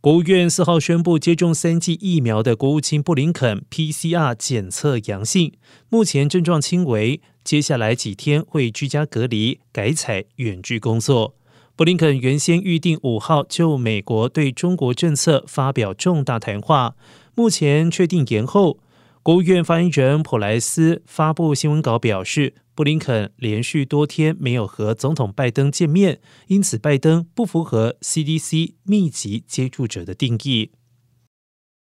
国务院四号宣布，接种三剂疫苗的国务卿布林肯 PCR 检测阳性，目前症状轻微，接下来几天会居家隔离，改采远距工作。布林肯原先预定五号就美国对中国政策发表重大谈话，目前确定延后。国务院发言人普莱斯发布新闻稿表示。布林肯连续多天没有和总统拜登见面，因此拜登不符合 CDC 密集接触者的定义。